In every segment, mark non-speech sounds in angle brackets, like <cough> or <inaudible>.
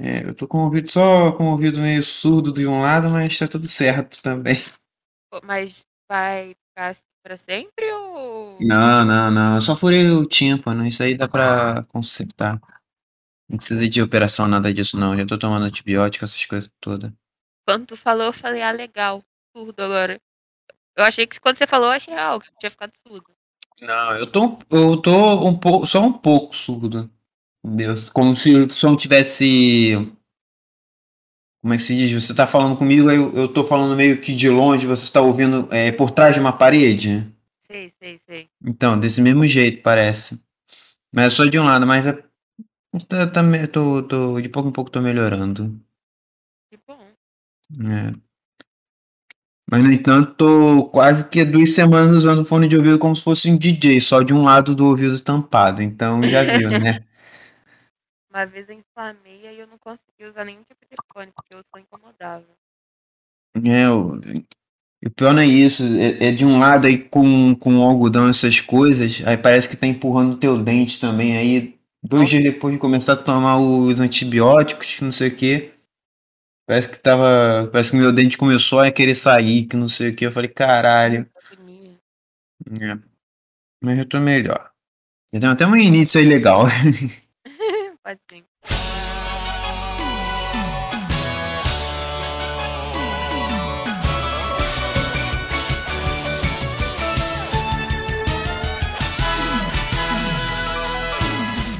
É, eu tô com o ouvido só com o ouvido meio surdo de um lado, mas tá tudo certo também. Mas vai ficar assim pra sempre ou. Não, não, não. Eu só furei o tímpano. Isso aí dá pra consertar. Não precisa de operação, nada disso, não. Já tô tomando antibiótico, essas coisas todas. Quando tu falou, eu falei, ah, legal. Surdo agora. Eu achei que quando você falou, eu achei real, que tinha ficado surdo. Não, eu tô, eu tô um pouco, só um pouco surdo. Deus, como se, eu não tivesse. Como é que se diz? Você tá falando comigo, eu, eu tô falando meio que de longe, você está ouvindo é, por trás de uma parede? Sei, sei, sei. Então, desse mesmo jeito, parece. Mas é só de um lado, mas é. Tá, tá, tô, tô, de pouco em pouco tô melhorando. Que bom. É. Mas, no entanto, tô quase que duas semanas usando fone de ouvido como se fosse um DJ, só de um lado do ouvido tampado. Então, já viu, né? <laughs> Uma vez eu inflamei e eu não consegui usar nenhum tipo de fone, porque eu sou incomodável. É, o, e o pior não é isso, é, é de um lado aí com, com algodão, essas coisas, aí parece que tá empurrando o teu dente também. Aí, dois dias depois de começar a tomar os antibióticos, não sei o que, parece que tava. Parece que meu dente começou a querer sair, que não sei o que. Eu falei, caralho. É. Mas eu tô melhor. Tem até um início aí legal. <laughs>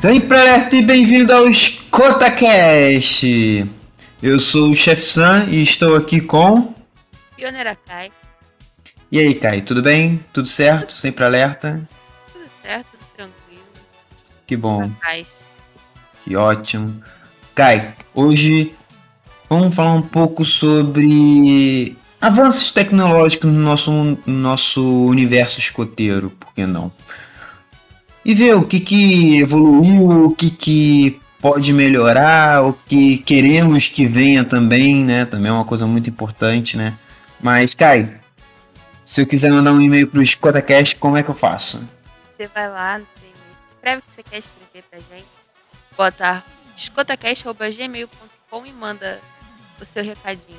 Sempre alerta e bem-vindo ao ScotaCast! Eu sou o Chef Sam e estou aqui com. Pioneira Kai, E aí, Kai, tudo bem? Tudo certo? Sempre alerta? tudo certo, tudo tranquilo. Que bom, Na paz. Que ótimo. Kai, hoje vamos falar um pouco sobre avanços tecnológicos no nosso, no nosso universo escoteiro, por que não? E ver o que, que evoluiu, o que, que pode melhorar, o que queremos que venha também, né? Também é uma coisa muito importante, né? Mas, Kai, se eu quiser mandar um e-mail pro ScotaCast, como é que eu faço? Você vai lá no e-mail, escreve o que você quer escrever pra gente, bota escotacast.gmail.com e manda o seu recadinho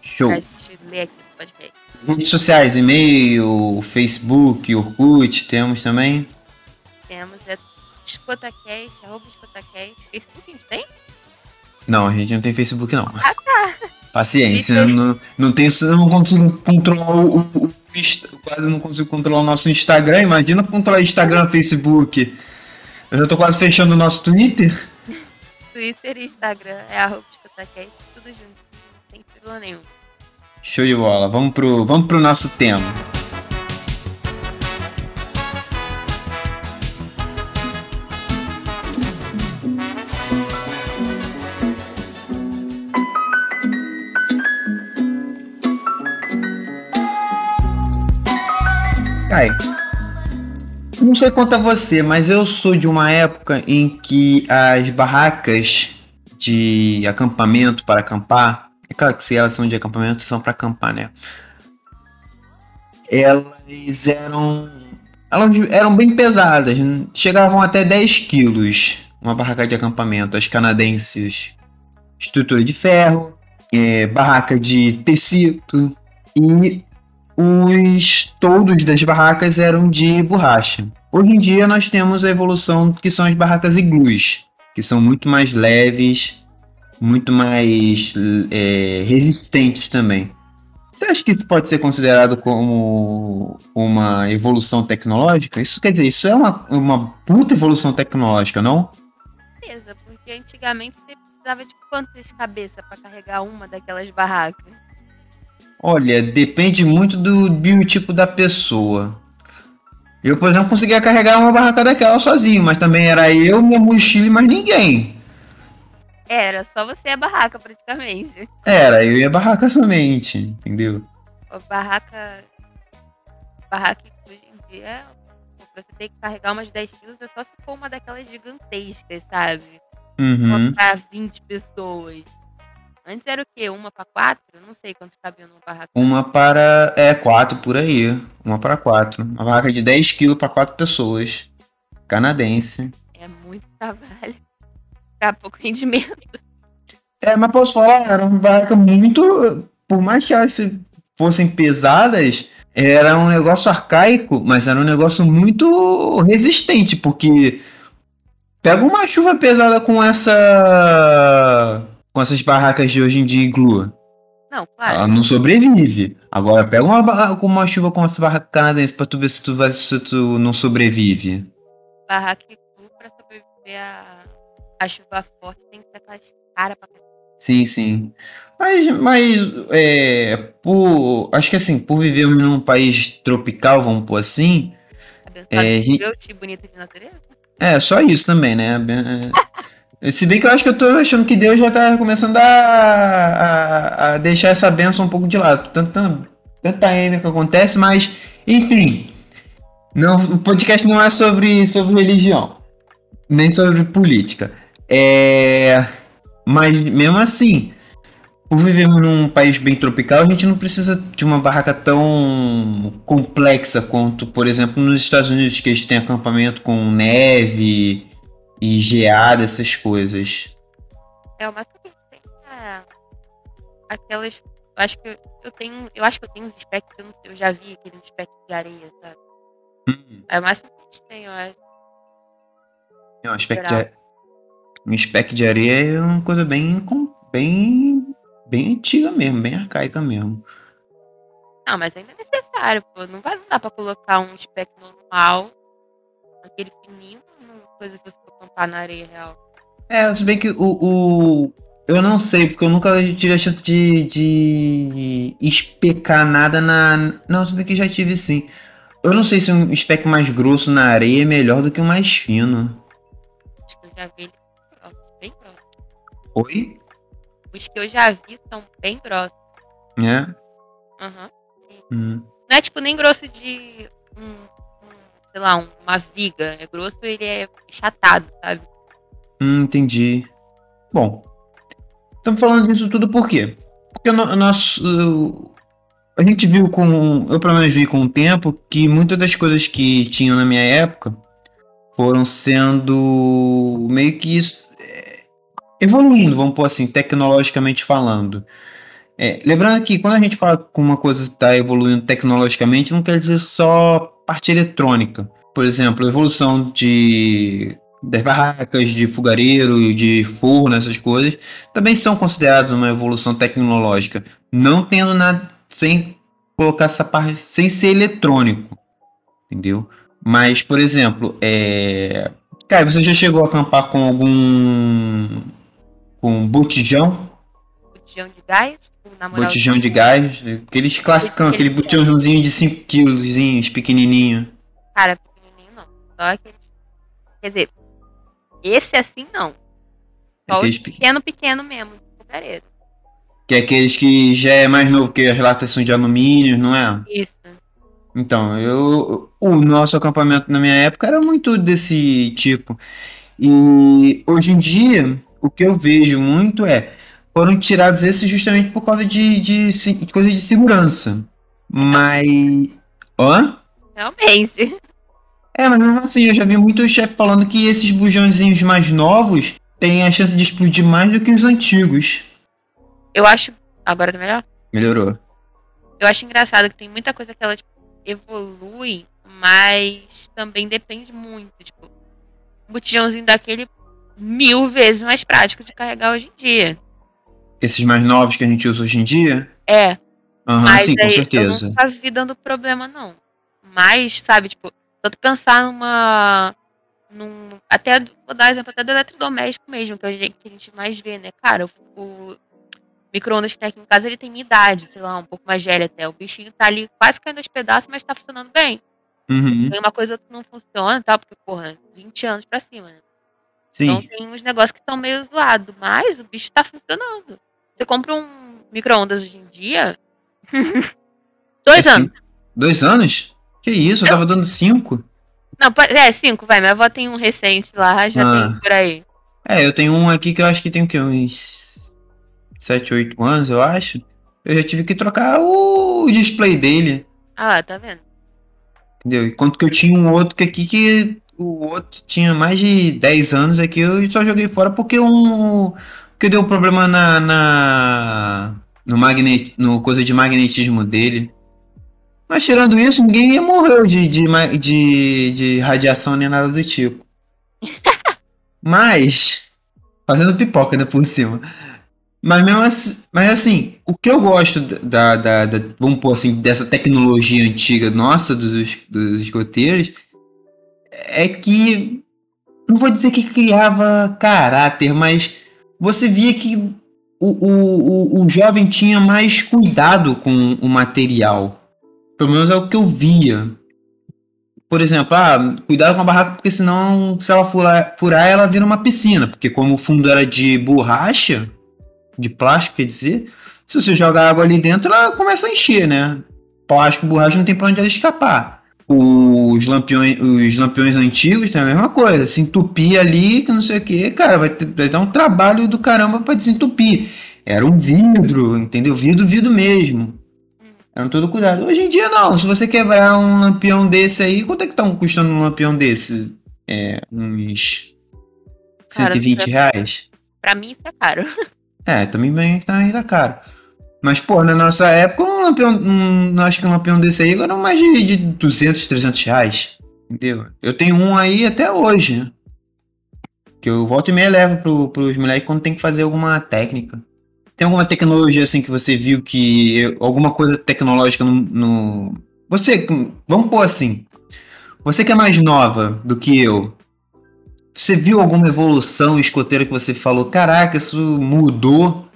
Show! pra gente ler aqui no podcast. Redes sociais, e-mail, Facebook, Orkut, temos também. Temos é escotacast, arroba escotacast. Facebook a gente tem? Não, a gente não tem Facebook não. Ah, tá. Paciência, não, não tem, eu não consigo controlar o, o- o quase não consigo controlar o nosso Instagram. Imagina controlar Instagram, Facebook. Eu já tô quase fechando o nosso Twitter. Twitter e Instagram é arroba escotacast, tudo junto. Sem fila nenhum. Show de bola. Vamos pro, vamos pro nosso tema. Kai, não sei quanto a você, mas eu sou de uma época em que as barracas de acampamento para acampar, é claro que se elas são de acampamento, são para acampar, né? Elas eram elas eram bem pesadas, chegavam até 10 quilos uma barraca de acampamento, as canadenses, estrutura de ferro, é, barraca de tecido e os toldos das barracas eram de borracha. Hoje em dia nós temos a evolução que são as barracas iglus, que são muito mais leves, muito mais é, resistentes também. Você acha que isso pode ser considerado como uma evolução tecnológica? Isso quer dizer, isso é uma, uma puta evolução tecnológica, não? Beleza, porque antigamente você precisava de quantas cabeças pra carregar uma daquelas barracas? Olha, depende muito do biotipo da pessoa. Eu, por exemplo, conseguia carregar uma barraca daquela sozinho, mas também era eu, minha mochila e mais ninguém. Era só você e a barraca, praticamente. Era, eu e a barraca somente, entendeu? A barraca. Barraca que hoje em dia, pra você ter que carregar umas 10 quilos, é só se for uma daquelas gigantescas, sabe? Uhum. Pra 20 pessoas. Antes era o quê? Uma pra quatro? Não sei quantos cabiam numa barraca. Uma para. É, quatro por aí. Uma para quatro. Uma barraca de 10 quilos para quatro pessoas. Canadense. É muito trabalho. Pra pouco rendimento. É, mas posso falar, era uma barraca muito. Por mais que elas se- fossem pesadas, era um negócio arcaico, mas era um negócio muito resistente, porque pega uma chuva pesada com essa. Com essas barracas de hoje em dia iglu. Não, claro. Ela não sobrevive. Agora pega uma, uma chuva com essa barraca canadense pra tu ver se tu, vai, se tu não sobrevive. Barraca cu pra sobreviver a, a chuva forte tem que ter aquelas caras pra. Sim, sim. Mas, mas é, por, acho que assim, por vivermos num país tropical, vamos pôr assim, Abençoado É, de ri- Deus e bonita de natureza. é só isso também, né? <laughs> Se bem que eu acho que eu tô achando que Deus já tá começando a, a, a deixar essa benção um pouco de lado. Tanta, tanta M que acontece, mas, enfim. Não, o podcast não é sobre, sobre religião, nem sobre política. É, mas mesmo assim, por vivermos num país bem tropical, a gente não precisa de uma barraca tão complexa quanto, por exemplo, nos Estados Unidos, que eles têm acampamento com neve e geada, essas coisas. É, o mais que a gente tem é aquelas. Eu acho que eu, eu tenho. Eu acho que eu tenho uns specs, eu, não sei, eu já vi aqueles specs de areia, sabe? Hum, É o máximo que a gente tem, eu acho. é um aspecto de, um spec de areia é uma coisa bem, bem, bem antiga mesmo, bem arcaica mesmo. Não, mas ainda é necessário, pô. Não vai não dá pra colocar um spec normal, aquele fininho, coisa se você for acampar na areia real. É, se bem que o, o- Eu não sei, porque eu nunca tive a chance de, de especar nada na. Não, se bem que já tive sim. Eu não sei se um spec mais grosso na areia é melhor do que um mais fino. Acho que eu já vi bem grosso. Oi? Os que eu já vi são bem grossos. É? Aham. Hum. Não é tipo nem grosso de um, sei lá, um- uma viga. É grosso, ele é chatado, sabe? Hum, entendi. Bom, estamos falando disso tudo por quê? Porque no, nosso, a gente viu com. Eu pelo menos vi com o tempo que muitas das coisas que tinham na minha época foram sendo meio que isso, é, evoluindo, vamos pôr assim, tecnologicamente falando. É, lembrando que quando a gente fala que uma coisa está evoluindo tecnologicamente, não quer dizer só parte eletrônica. Por exemplo, evolução de barracas, de fogareiro, de forno, essas coisas, também são consideradas uma evolução tecnológica, não tendo nada sem colocar essa parte sem ser eletrônico, entendeu? Mas, por exemplo, é... cara, você já chegou a acampar com algum com botijão, Botijão de gás, na moral. botijão de gás, aqueles classicão, aquele botijãozinho de 5 quilos, pequenininho. Cara, pequenininho não. Só aquele. Quer dizer, esse assim não. Só Aqueles pe- pequeno, pequeno mesmo, de fogareiro. que é aqueles que já é mais novo que as latas são de alumínio, não é? Isso. Então, eu, o nosso acampamento na minha época era muito desse tipo. E hoje em dia, o que eu vejo muito é foram tirados esses justamente por causa de, de, de coisa de segurança. Mas. Hã? Realmente. É, mas mesmo assim, eu já vi muito chefe falando que esses bujãozinhos mais novos têm a chance de explodir mais do que os antigos. Eu acho. Agora tá melhor? Melhorou. Eu acho engraçado que tem muita coisa que ela tipo, evolui, mas também depende muito. Tipo, um botijãozinho daquele mil vezes mais prático de carregar hoje em dia. Esses mais novos que a gente usa hoje em dia? É, Aham, mas sim, com certeza. eu nunca vi dando problema, não. Mas, sabe, tipo, tanto pensar numa. Num, até, vou dar exemplo até do eletrodoméstico mesmo, que, a gente, que a gente mais vê, né? Cara, o, o micro-ondas que tem aqui em casa, ele tem minha idade, sei lá, um pouco mais velho até. O bichinho tá ali quase caindo aos pedaços, mas tá funcionando bem. Uhum, Tem uma coisa que não funciona, tá? Porque, porra, 20 anos pra cima, né? sim. Então tem uns negócios que estão meio zoados, mas o bicho tá funcionando. Você compra um micro-ondas hoje em dia. <laughs> Dois É anos. cinco- Dois anos? Que isso, eu tava dando cinco. Não, é, cinco, vai. Minha avó tem um recente lá, já Ah. tem por aí. É, eu tenho um aqui que eu acho que tem o quê? Uns 7, 8 anos, eu acho. Eu já tive que trocar o display dele, Ah, tá vendo? entendeu? Enquanto que eu tinha um outro que aqui que o outro tinha mais de 10 anos aqui, eu só joguei fora porque um, porque deu problema na. na no, magnet, no coisa de magnetismo dele. Mas tirando isso, ninguém morreu de, de, de, de radiação nem nada do tipo. <laughs> Mas. Fazendo pipoca, né, por cima. Mas mesmo assim, mas assim, o que eu gosto da, da, da, vamos pôr assim, dessa tecnologia antiga nossa dos, dos escoteiros é que não vou dizer que criava caráter, mas você via que o, o, o, o jovem tinha mais cuidado com o material. Pelo menos é o que eu via. Por exemplo, ah, cuidado com a barraca, porque senão, se ela furar, furar, ela vira uma piscina. Porque como o fundo era de borracha, de plástico, quer dizer, se você jogar água ali dentro, ela começa a encher, né? Plástico, borracha, não tem pra onde ela escapar. Os lampiões, os lampiões antigos tem a mesma coisa. Se entupir ali, que não sei o que, cara, vai, ter, vai dar um trabalho do caramba pra desentupir. Era um vidro, entendeu? Vidro, vidro mesmo. Era um todo cuidado. Hoje em dia, não. Se você quebrar um lampião desse aí, quanto é que tá custando um lampião desse? É, uns 120 Cara, reais? Pra mim, isso é caro. É, também bem, também tá caro. Mas, pô, na nossa época, um lampião, um, acho que um lampião desse aí era mais de, de 200, 300 reais. Entendeu? Eu tenho um aí até hoje, né? Que eu volto e meia levo pro, pros moleques quando tem que fazer alguma técnica. Tem alguma tecnologia assim que você viu que. Alguma coisa tecnológica no. no... Você. Vamos pôr assim. Você que é mais nova do que eu. Você viu alguma evolução escoteira que você falou, caraca, isso mudou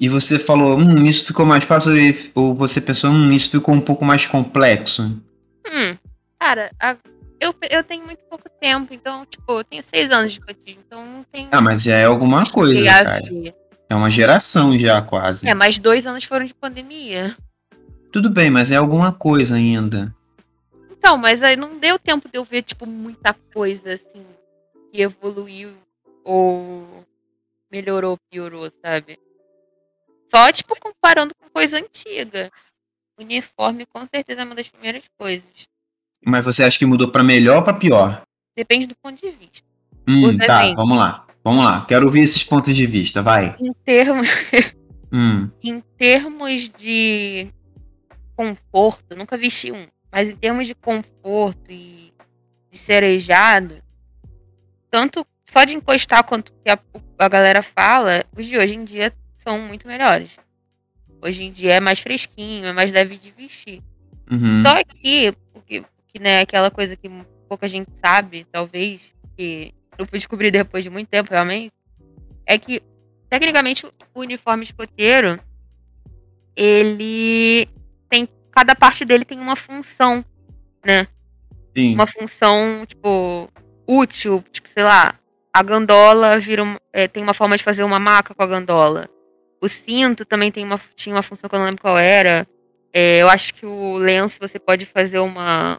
e você falou, hum, isso ficou mais fácil, ou você pensou, hum, isso ficou um pouco mais complexo? Hum, cara, a, eu, eu tenho muito pouco tempo, então, tipo, eu tenho seis anos de cotismo, então não tem. Ah, mas é alguma coisa, cara. É uma geração já, quase. É, mas dois anos foram de pandemia. Tudo bem, mas é alguma coisa ainda. Então, mas aí não deu tempo de eu ver, tipo, muita coisa, assim, que evoluiu ou melhorou, piorou, sabe? Só, tipo, comparando com coisa antiga. Uniforme, com certeza, é uma das primeiras coisas. Mas você acha que mudou para melhor ou pra pior? Depende do ponto de vista. Hum, tá, exemplo, vamos lá. Vamos lá. Quero ouvir esses pontos de vista, vai. Em termos. <laughs> hum. Em termos de conforto, nunca vesti um, mas em termos de conforto e de cerejado, tanto só de encostar quanto que a, a galera fala, os de hoje em dia são muito melhores. Hoje em dia é mais fresquinho, é mais leve de vestir. Uhum. Só que, porque, que, né, aquela coisa que pouca gente sabe, talvez, que eu fui descobrir depois de muito tempo, realmente, é que, tecnicamente, o uniforme escoteiro, ele tem. Cada parte dele tem uma função, né? Sim. Uma função, tipo, útil, tipo, sei lá, a gandola vira é, tem uma forma de fazer uma maca com a gandola. O cinto também tem uma, tinha uma função que eu não lembro qual era. É, eu acho que o lenço você pode fazer uma.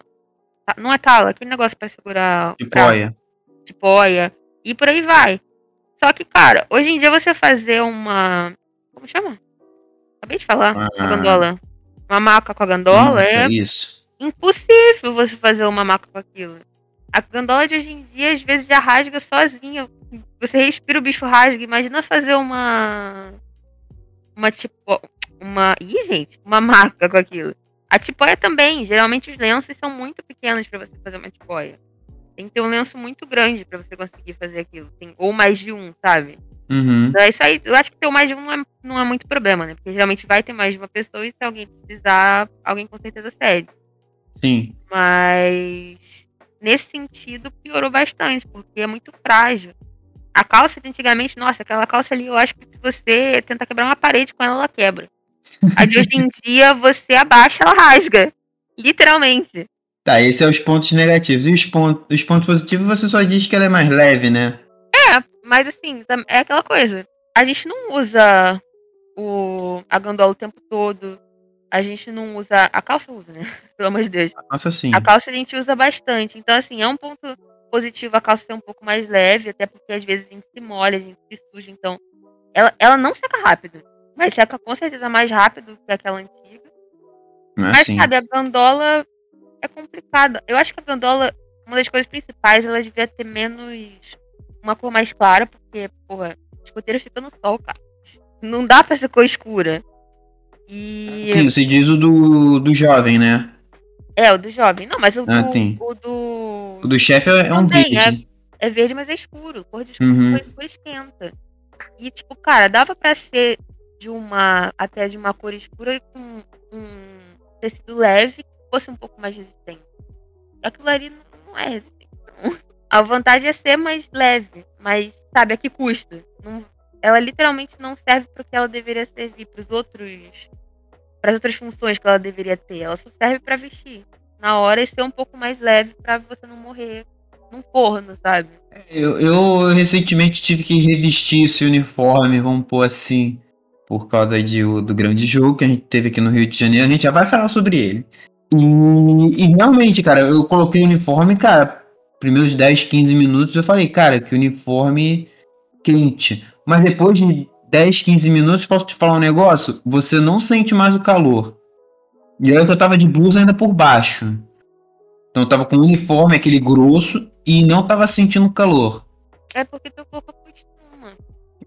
Não é tala, aquele negócio para segurar. Tipóia. Tipóia. E por aí vai. Só que, cara, hoje em dia você fazer uma. Como chama? Acabei de falar. Ah. A gandola. Uma maca com a gandola é. Isso. Impossível você fazer uma maca com aquilo. A gandola de hoje em dia, às vezes, já rasga sozinha. Você respira o bicho rasga. Imagina fazer uma uma tipo. Uma. Ih, gente, uma marca com aquilo. A tipóia também. Geralmente os lenços são muito pequenos para você fazer uma tipóia. Tem que ter um lenço muito grande para você conseguir fazer aquilo. Tem, ou mais de um, sabe? Uhum. Então, isso aí, eu acho que ter mais de um não é, não é muito problema, né? Porque geralmente vai ter mais de uma pessoa e se alguém precisar, alguém com certeza cede. Sim. Mas nesse sentido piorou bastante, porque é muito frágil. A calça de antigamente, nossa, aquela calça ali, eu acho que se você tentar quebrar uma parede com ela, ela quebra. A de hoje em <laughs> dia, você abaixa, ela rasga. Literalmente. Tá, esses são os pontos negativos. E os pontos, os pontos positivos, você só diz que ela é mais leve, né? É, mas assim, é aquela coisa. A gente não usa o, a gandola o tempo todo. A gente não usa. A calça usa, né? <laughs> Pelo amor de Deus. A calça sim. A calça a gente usa bastante. Então, assim, é um ponto positivo a calça ser um pouco mais leve, até porque às vezes a gente se molha, a gente se suja, então ela, ela não seca rápido, mas seca com certeza mais rápido que aquela antiga. É mas assim. sabe, a gandola é complicada. Eu acho que a gandola, uma das coisas principais, ela devia ter menos uma cor mais clara, porque, porra, escoteiro fica no sol, cara. Não dá pra ser cor escura. E. Sim, você diz o do, do jovem, né? É, o do jovem. Não, mas o Ah, do. O do. O do chefe é, é um Também, verde. É verde, mas é escuro. Cor de escuro, Uhum. cor escura esquenta. E, tipo, cara, dava pra ser de uma. Até de uma cor escura e com um tecido leve que fosse um pouco mais resistente. Aquilo ali não- não é resistente. não. <laughs> A vantagem é ser mais leve. Mas, sabe, a que custa? Não- ela literalmente não serve pro que ela deveria servir, pros outros. Para as outras funções que ela deveria ter. Ela só serve pra vestir. Na hora e ser um pouco mais leve pra você não morrer num forno, sabe? Eu, eu recentemente tive que revestir esse uniforme, vamos pôr assim, por causa de, do grande jogo que a gente teve aqui no Rio de Janeiro. A gente já vai falar sobre ele. E, e realmente, cara, eu coloquei o uniforme, cara, primeiros 10, 15 minutos eu falei, cara, que uniforme quente. Mas depois de 10, 15 minutos, posso te falar um negócio? Você não sente mais o calor. E aí que eu tava de blusa ainda por baixo. Então eu tava com o uniforme, aquele grosso, e não tava sentindo calor. É porque teu corpo acostuma.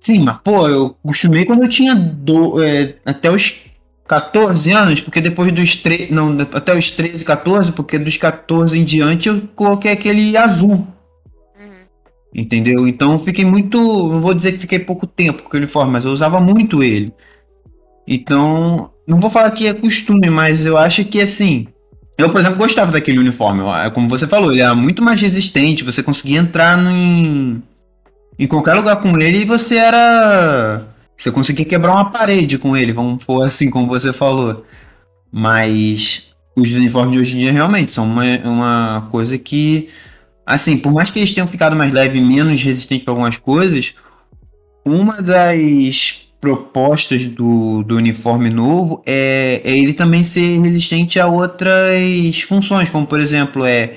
Sim, mas pô, eu acostumei quando eu tinha do, é, até os 14 anos, porque depois dos 13. Não, até os 13, 14, porque dos 14 em diante eu coloquei aquele azul. Uhum. Entendeu? Então eu fiquei muito. Não vou dizer que fiquei pouco tempo com o uniforme, mas eu usava muito ele. Então, não vou falar que é costume, mas eu acho que assim. Eu, por exemplo, gostava daquele uniforme. É Como você falou, ele era muito mais resistente. Você conseguia entrar em, em qualquer lugar com ele e você era. Você conseguia quebrar uma parede com ele, vamos pôr assim, como você falou. Mas os uniformes de hoje em dia realmente são uma, uma coisa que assim, por mais que eles tenham ficado mais leve e menos resistente para algumas coisas, uma das propostas do, do uniforme novo é, é ele também ser resistente a outras funções, como por exemplo, é.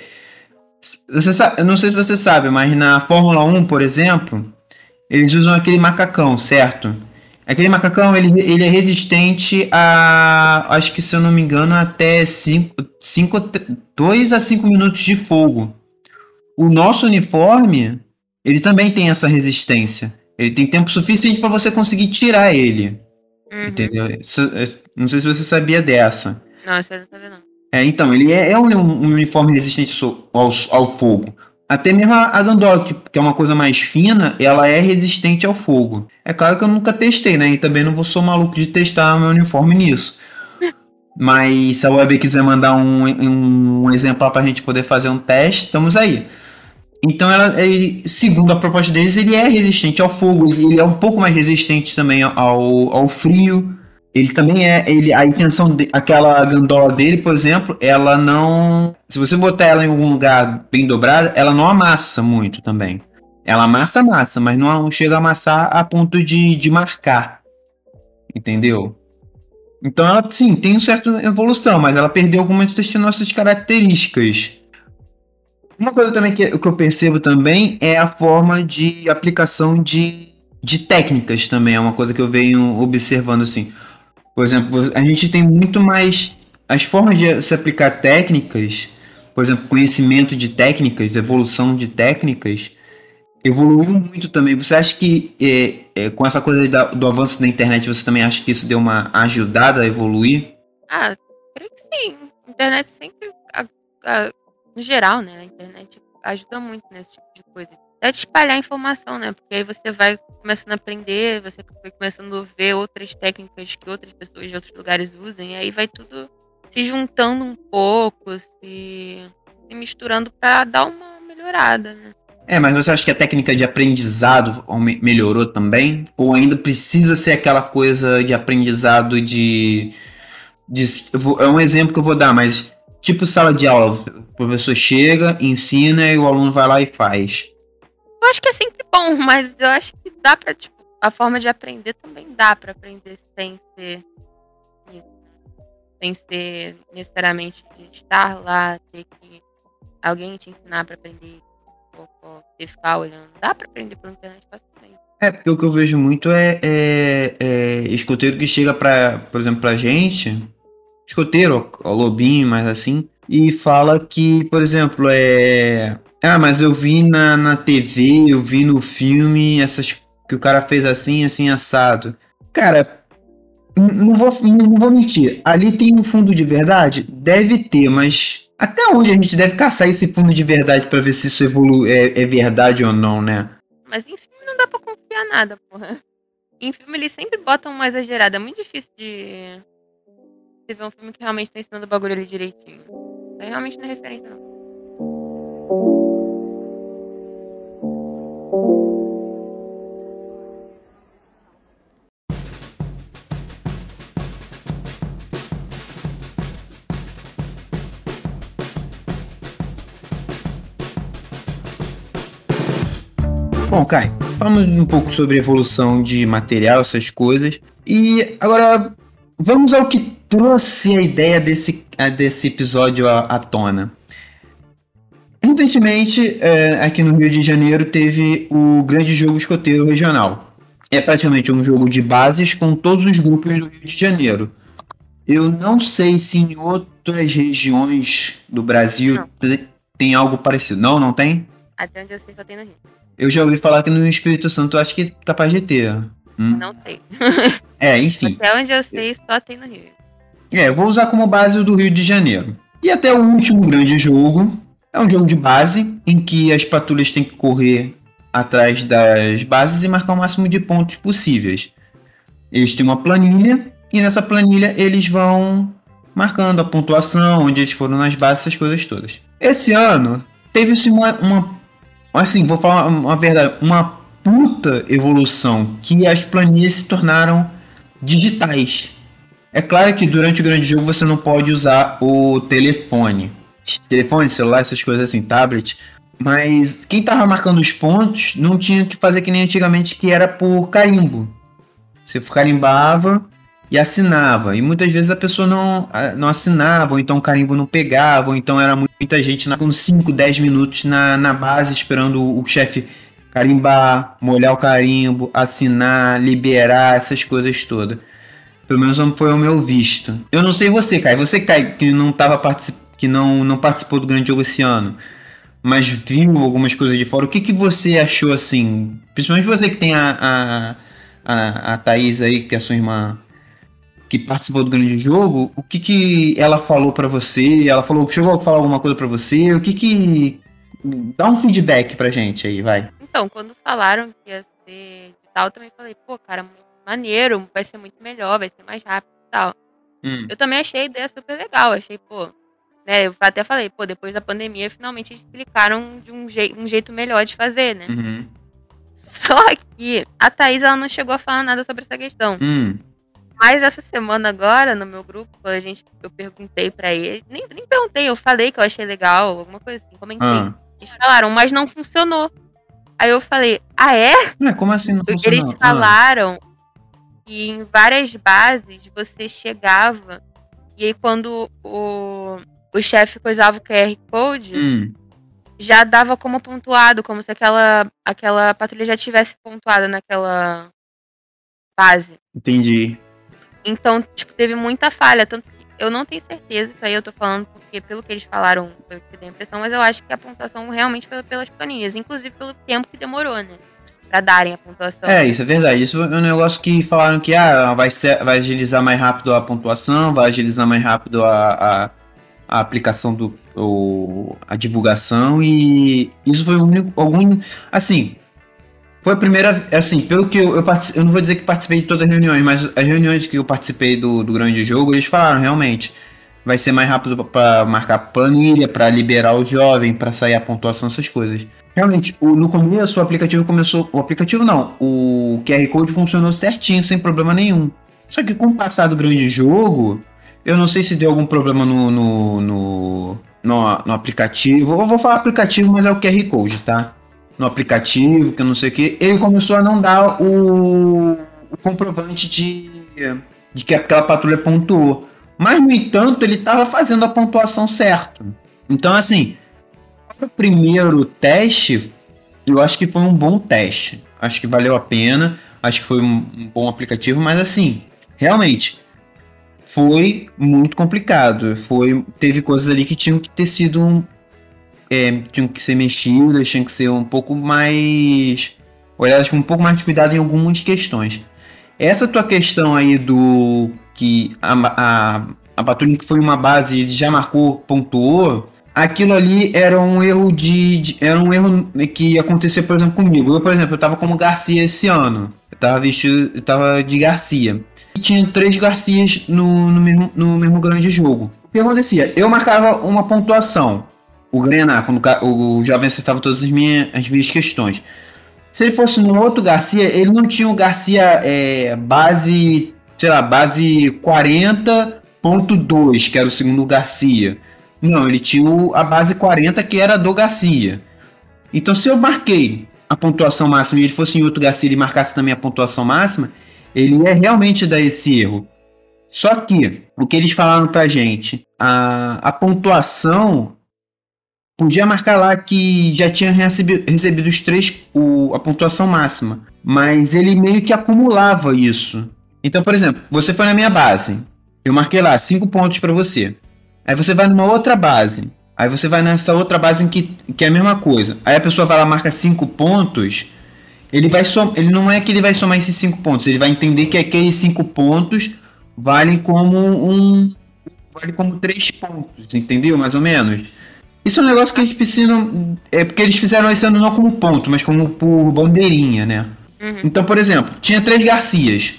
Você sabe, eu não sei se você sabe, mas na Fórmula 1, por exemplo, eles usam aquele macacão, certo? Aquele macacão ele, ele é resistente a. Acho que se eu não me engano, até 2 a 5 minutos de fogo. O nosso uniforme, ele também tem essa resistência. Ele tem tempo suficiente para você conseguir tirar ele. Uhum. Entendeu? Isso- é- não sei se você sabia dessa. Não, você não sabe não. É, então, ele é, é um, um uniforme resistente ao, ao fogo. Até mesmo a, Gandor, que, que é uma coisa mais fina, ela é resistente ao fogo. É claro que eu nunca testei, né? E também não vou sou maluco de testar meu uniforme nisso. <laughs> Mas se a web quiser mandar um, um exemplar pra gente poder fazer um teste, estamos aí. Então, ela, ele- segundo a proposta deles, ele é resistente ao fogo, ele, é um pouco mais resistente também ao, ao frio. Ele também é. Ele, a intenção. De, aquela gandola dele, por exemplo, ela não. Se você botar ela em algum lugar bem dobrada, ela não amassa muito também. Ela amassa, amassa, mas não chega a amassar a ponto de, de marcar. Entendeu? Então ela, sim, tem uma certa evolução, mas ela perdeu algumas das nossas características. Uma coisa também que, que eu percebo também é a forma de aplicação de, de técnicas também. É uma coisa que eu venho observando assim. Por exemplo, a gente tem muito mais. As formas de se aplicar técnicas, por exemplo, conhecimento de técnicas, evolução de técnicas, evoluiu muito também. Você acha que é, é, com essa coisa da- do avanço da internet, você também acha que isso deu uma ajudada a evoluir? Ah, creio que sim. A internet sempre, a- a- no geral, né? A internet ajuda muito nesse tipo de coisa. Até de espalhar informação, né? Porque aí você vai começando a aprender, você vai começando a ver outras técnicas que outras pessoas de outros lugares usam, e aí vai tudo se juntando um pouco, se, se misturando pra dar uma melhorada, né? É, mas você acha que a técnica de aprendizado melhorou também? Ou ainda precisa ser aquela coisa de aprendizado de. de é um exemplo que eu vou dar, mas tipo sala de aula. O professor chega, ensina e o aluno vai lá e faz. Eu acho que é sempre bom, mas eu acho que dá pra, tipo, a forma de aprender também dá pra aprender sem ser sem ser necessariamente estar lá, ter que alguém te ensinar pra aprender, ou, ou ter ficar olhando. Dá pra aprender pela internet facilmente. É, porque o que eu vejo muito é, é, é escoteiro que chega pra, por exemplo, pra gente, escoteiro, ó, lobinho, mas assim, e fala que, por exemplo, é. Ah, mas eu vi na, na TV, eu vi no filme essas que o cara fez assim, assim, assado. Cara, não vou, não vou mentir. Ali tem um fundo de verdade? Deve ter, mas até onde a gente deve caçar esse fundo de verdade para ver se isso evolu é, é, verdade ou não, né? Mas em filme não dá pra confiar nada, porra. Em filme eles sempre botam uma exagerada. É muito difícil de. Você ver um filme que realmente tá ensinando o bagulho ali direitinho. Aí realmente não é referência, não. Bom, Kai, falamos um pouco sobre evolução de material, essas coisas. E agora vamos ao que trouxe a ideia desse, desse episódio à, à tona. Recentemente, é, aqui no Rio de Janeiro, teve o grande jogo escoteiro regional. É praticamente um jogo de bases com todos os grupos do Rio de Janeiro. Eu não sei se em outras regiões do Brasil tem algo parecido. Não, não tem? Até onde eu sei só tem no Rio. Eu já ouvi falar que no Espírito Santo acho que capaz de ter. Hum. Não sei. é, enfim. Até onde eu sei só tem no Rio. É, vou usar como base o do Rio de Janeiro. E até o último grande jogo. É um jogo de base em que as patrulhas têm que correr atrás das bases e marcar o máximo de pontos possíveis. Eles têm uma planilha e nessa planilha eles vão marcando a pontuação, onde eles foram nas bases, essas coisas todas. Esse ano teve-se uma, uma assim, vou falar uma verdade, uma puta evolução que as planilhas se tornaram digitais. É claro que durante o grande jogo você não pode usar o telefone. Telefone, celular, essas coisas assim, tablet. Mas quem tava marcando os pontos não tinha que fazer que nem antigamente, que era por carimbo. Você carimbava e assinava. E muitas vezes a pessoa não, não assinava, ou então o carimbo não pegava, ou então era muita gente com 5, 10 minutos na, na base esperando o, o chefe carimbar, molhar o carimbo, assinar, liberar, essas coisas todas. Pelo menos foi o meu visto. Eu não sei você, Kai. Você, Kai, que não tava que não, não participou do grande jogo esse ano, mas viu algumas coisas de fora, o que, que você achou assim? Principalmente você que tem a, a, a, a Thaís aí, que é a sua irmã que participou do grande jogo, o que que ela falou para você? Ela falou, chegou a falar alguma coisa para você? O que que dá um feedback pra gente aí, vai. Então, quando falaram que ia ser tal, eu também falei, pô, cara, muito maneiro, vai ser muito melhor, vai ser mais rápido e tal. Hum. Eu também achei a ideia super legal, achei, pô, né, eu até falei, pô, depois da pandemia, finalmente explicaram de um, je um jeito melhor de fazer, né? Uhum. Só que a Thaís, ela não chegou a falar nada sobre essa questão. Hum. Mas essa semana agora, no meu grupo, a gente, eu perguntei para ele, nem, nem perguntei, eu falei que eu achei legal, alguma coisa assim, comentei. Ah. Eles falaram, mas não funcionou. Aí eu falei, ah é? é como assim não funcionou? Eles falaram ah. Que em várias bases você chegava e aí quando o, o chefe coisava o QR Code, hum. já dava como pontuado, como se aquela, aquela patrulha já tivesse pontuado naquela base. Entendi. Então, tipo, teve muita falha. Tanto que eu não tenho certeza, isso aí eu tô falando porque pelo que eles falaram foi o que deu a impressão, mas eu acho que a pontuação realmente foi pelas planilhas, inclusive pelo tempo que demorou, né? Pra darem a pontuação. É, isso é verdade. Isso é um negócio que falaram que ah, vai, ser, vai agilizar mais rápido a pontuação, vai agilizar mais rápido a, a, a aplicação do. O, a divulgação e isso foi o único. Algum. Assim, foi a primeira, assim, pelo que eu, eu eu não vou dizer que participei de todas as reuniões, mas as reuniões que eu participei do, do grande jogo, eles falaram realmente, vai ser mais rápido para marcar planilha, para liberar o jovem, para sair a pontuação, essas coisas. Realmente, o, no começo o aplicativo começou, o aplicativo não, o QR Code funcionou certinho, sem problema nenhum. Só que com o passar do grande jogo, eu não sei se deu algum problema no, no, no, no, no aplicativo. Eu vou falar aplicativo, mas é o QR Code, tá? no aplicativo, que não sei o que, ele começou a não dar o, o comprovante de, de que aquela patrulha pontuou. Mas, no entanto, ele estava fazendo a pontuação certa. Então, assim, o primeiro teste, eu acho que foi um bom teste. Acho que valeu a pena. Acho que foi um, um bom aplicativo, mas assim, realmente foi muito complicado. Foi, teve coisas ali que tinham que ter sido é, tinham que ser mexidas, tinham que ser um pouco mais olhadas com um pouco mais de cuidado em algumas questões. Essa tua questão aí do que a, a, a patrulha que foi uma base já marcou, pontuou, aquilo ali era um erro de, de, era um erro que acontecia, por exemplo, comigo. Eu, por exemplo, eu tava como Garcia esse ano. Eu tava vestido, eu tava de Garcia. E tinha três Garcias no, no, mesmo, no mesmo grande jogo. O que acontecia? Eu marcava uma pontuação. O Grenar, quando o, o jovem acertava todas as minhas, as minhas questões. Se ele fosse no outro Garcia, ele não tinha o Garcia é, base, sei lá, base 40.2, que era o segundo Garcia. Não, ele tinha a base 40 que era do Garcia. Então, se eu marquei a pontuação máxima e ele fosse em outro Garcia e marcasse também a pontuação máxima, ele ia realmente dar esse erro. Só que, o que eles falaram pra gente, a, a pontuação podia marcar lá que já tinha recebido, recebido os três, o, a pontuação máxima, mas ele meio que acumulava isso. Então, por exemplo, você foi na minha base, eu marquei lá cinco pontos para você. Aí você vai numa outra base. Aí você vai nessa outra base em que, que é a mesma coisa. Aí a pessoa vai lá marca 5 pontos. Ele vai som, ele não é que ele vai somar esses 5 pontos, ele vai entender que aqueles 5 pontos valem como um vale como 3 pontos, entendeu? Mais ou menos. Isso é um negócio que eles precisam é porque eles fizeram esse ano não como ponto, mas como por bandeirinha, né? Uhum. Então, por exemplo, tinha três Garcias.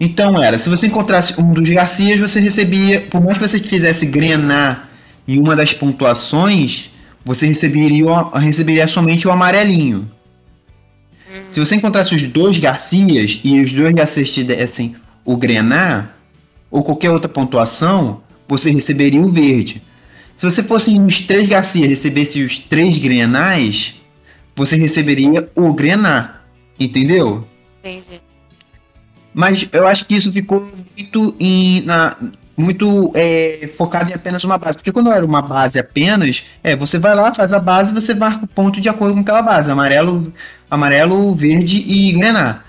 Então era, se você encontrasse um dos Garcias, você recebia, por mais que você fizesse grenar em uma das pontuações, você receberia, receberia somente o amarelinho. Se você encontrasse os dois Garcias e os dois Garcias te dessem o grenar, ou qualquer outra pontuação, você receberia o verde. Se você fosse os três Garcias recebesse os três grenais, você receberia o grenar. Entendeu? Entendi. Mas eu acho que isso ficou muito em, na, muito é, focado em apenas uma base. Porque quando era uma base apenas, é, você vai lá, faz a base você marca o ponto de acordo com aquela base. Amarelo, amarelo verde e grenar.